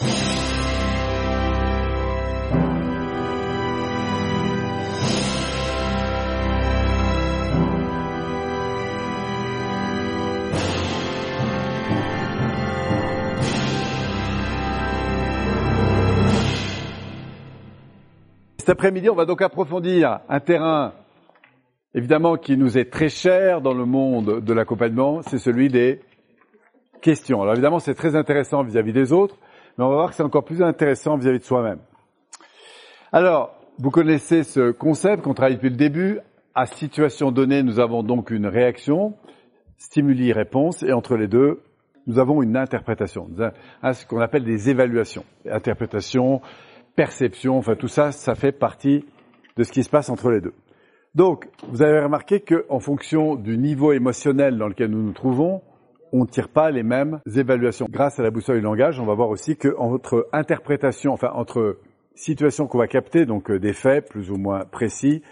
Cet après-midi, on va donc approfondir un terrain évidemment qui nous est très cher dans le monde de l'accompagnement, c'est celui des questions. Alors évidemment, c'est très intéressant vis-à-vis des autres, mais on va voir que c'est encore plus intéressant vis-à-vis de soi-même. Alors, vous connaissez ce concept qu'on travaille depuis le début. À situation donnée, nous avons donc une réaction, stimuli-réponse, et entre les deux, nous avons une interprétation, ce qu'on appelle des évaluations. Interprétation, perception, enfin tout ça, ça fait partie de ce qui se passe entre les deux. Donc, vous avez remarqué qu'en fonction du niveau émotionnel dans lequel nous nous trouvons, on ne tire pas les mêmes évaluations. Grâce à la boussole du langage, on va voir aussi qu'entre interprétation, enfin entre situations qu'on va capter, donc euh, des faits plus ou moins précis,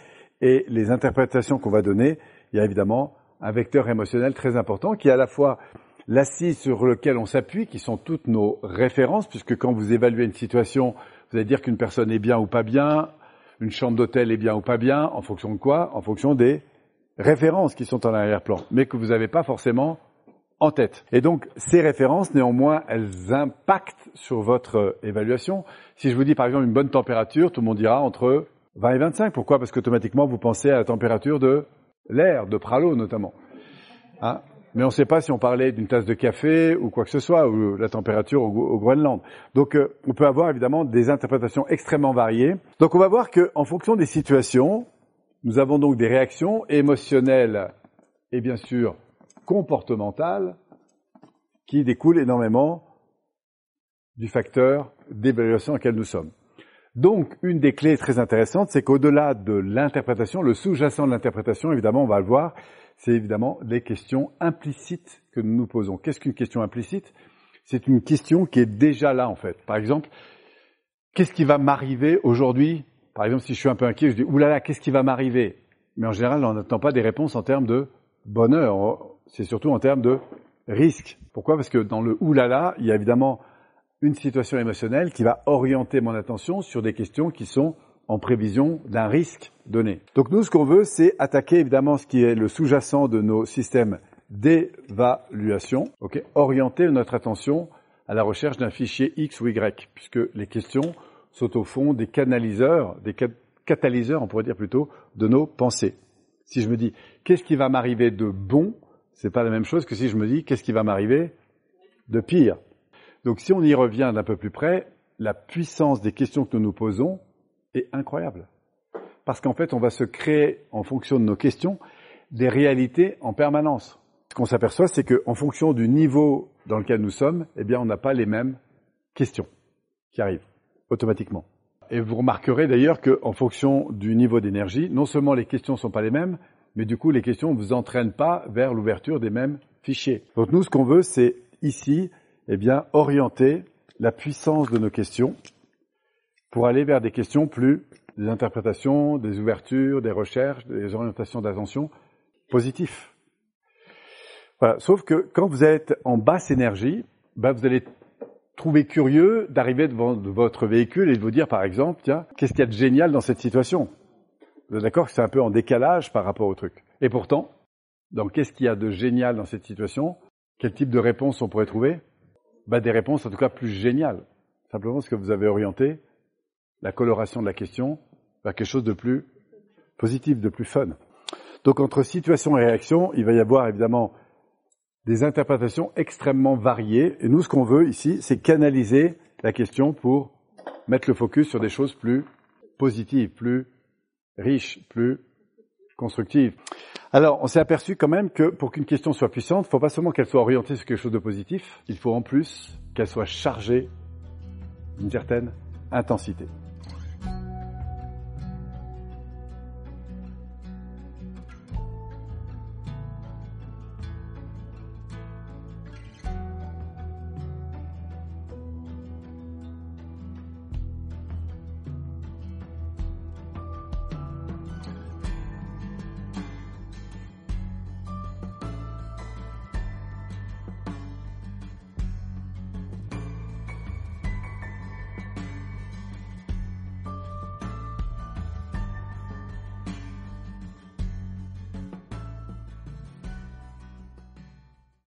et les interprétations qu'on va donner, il y a évidemment un vecteur émotionnel très important qui est à la fois l'assise sur lequel on s'appuie, qui sont toutes nos références, puisque quand vous évaluez une situation, vous allez dire qu'une personne est bien ou pas bien, une chambre d'hôtel est bien ou pas bien, en fonction de quoi? En fonction des références qui sont en arrière-plan, mais que vous n'avez pas forcément en tête. Et donc, ces références, néanmoins, elles impactent sur votre évaluation. Si je vous dis, par exemple, une bonne température, tout le monde dira entre 20 et 25. Pourquoi? Parce qu'automatiquement, vous pensez à la température de l'air, de Pralo notamment. Hein? Mais on ne sait pas si on parlait d'une tasse de café ou quoi que ce soit, ou la température au, Groenland. Donc euh, on peut avoir évidemment des interprétations extrêmement variées. Donc on va voir qu'en fonction des situations, nous avons donc des réactions émotionnelles et bien sûr comportementales qui découlent énormément du facteur d'évaluation auquel nous sommes. Donc, une des clés très intéressantes, c'est qu'au-delà de l'interprétation, le sous-jacent de l'interprétation, évidemment, on va le voir, c'est évidemment les questions implicites que nous nous posons. Qu'est-ce qu'une question implicite? C'est une question qui est déjà là, en fait. Par exemple, qu'est-ce qui va m'arriver aujourd'hui? Par exemple, si je suis un peu inquiet, je dis, oulala, qu'est-ce qui va m'arriver? Mais en général, on n'attend pas des réponses en termes de bonheur, c'est surtout en termes de risque. Pourquoi? Parce que dans le oulala, il y a évidemment une situation émotionnelle qui va orienter mon attention sur des questions qui sont en prévision d'un risque donné. Donc nous, ce qu'on veut, c'est attaquer évidemment ce qui est le sous-jacent de nos systèmes d'évaluation, ok, orienter notre attention à la recherche d'un fichier X ou Y, puisque les questions sont au fond des canaliseurs, des catalyseurs, on pourrait dire plutôt, de nos pensées. Si je me dis qu'est-ce qui va m'arriver de bon, c'est pas la même chose que si je me dis qu'est-ce qui va m'arriver de pire? Donc si on y revient d'un peu plus près, la puissance des questions que nous nous posons est incroyable. Parce qu'en fait, on va se créer, en fonction de nos questions, des réalités en permanence. Ce qu'on s'aperçoit, c'est qu'en fonction du niveau dans lequel nous sommes, eh bien, on n'a pas les mêmes questions qui arrivent automatiquement. Et vous remarquerez d'ailleurs qu'en fonction du niveau d'énergie, non seulement les questions ne sont pas les mêmes, mais du coup, les questions ne vous entraînent pas vers l'ouverture des mêmes fichiers. Donc nous, ce qu'on veut, c'est ici, eh bien, orienter la puissance de nos questions pour aller vers des questions plus, des interprétations, des ouvertures, des recherches, des orientations d'attention positifs. Voilà. Sauf que quand vous êtes en basse énergie, ben vous allez trouver curieux d'arriver devant votre véhicule et de vous dire, par exemple, tiens, qu'est-ce qu'il y a de génial dans cette situation? Vous êtes d'accord c'est un peu en décalage par rapport au truc. Et pourtant, donc qu'est-ce qu'il y a de génial dans cette situation Quel type de réponse on pourrait trouver? Ben, Des réponses en tout cas plus géniales. Simplement parce que vous avez orienté la coloration de la question vers quelque chose de plus positif, de plus fun. Donc entre situation et réaction, il va y avoir évidemment des interprétations extrêmement variées. Et nous, ce qu'on veut ici, c'est canaliser la question pour mettre le focus sur des choses plus positives, plus riches, plus constructives. Alors, on s'est aperçu quand même que pour qu'une question soit puissante, il ne faut pas seulement qu'elle soit orientée sur quelque chose de positif, il faut en plus qu'elle soit chargée d'une certaine intensité.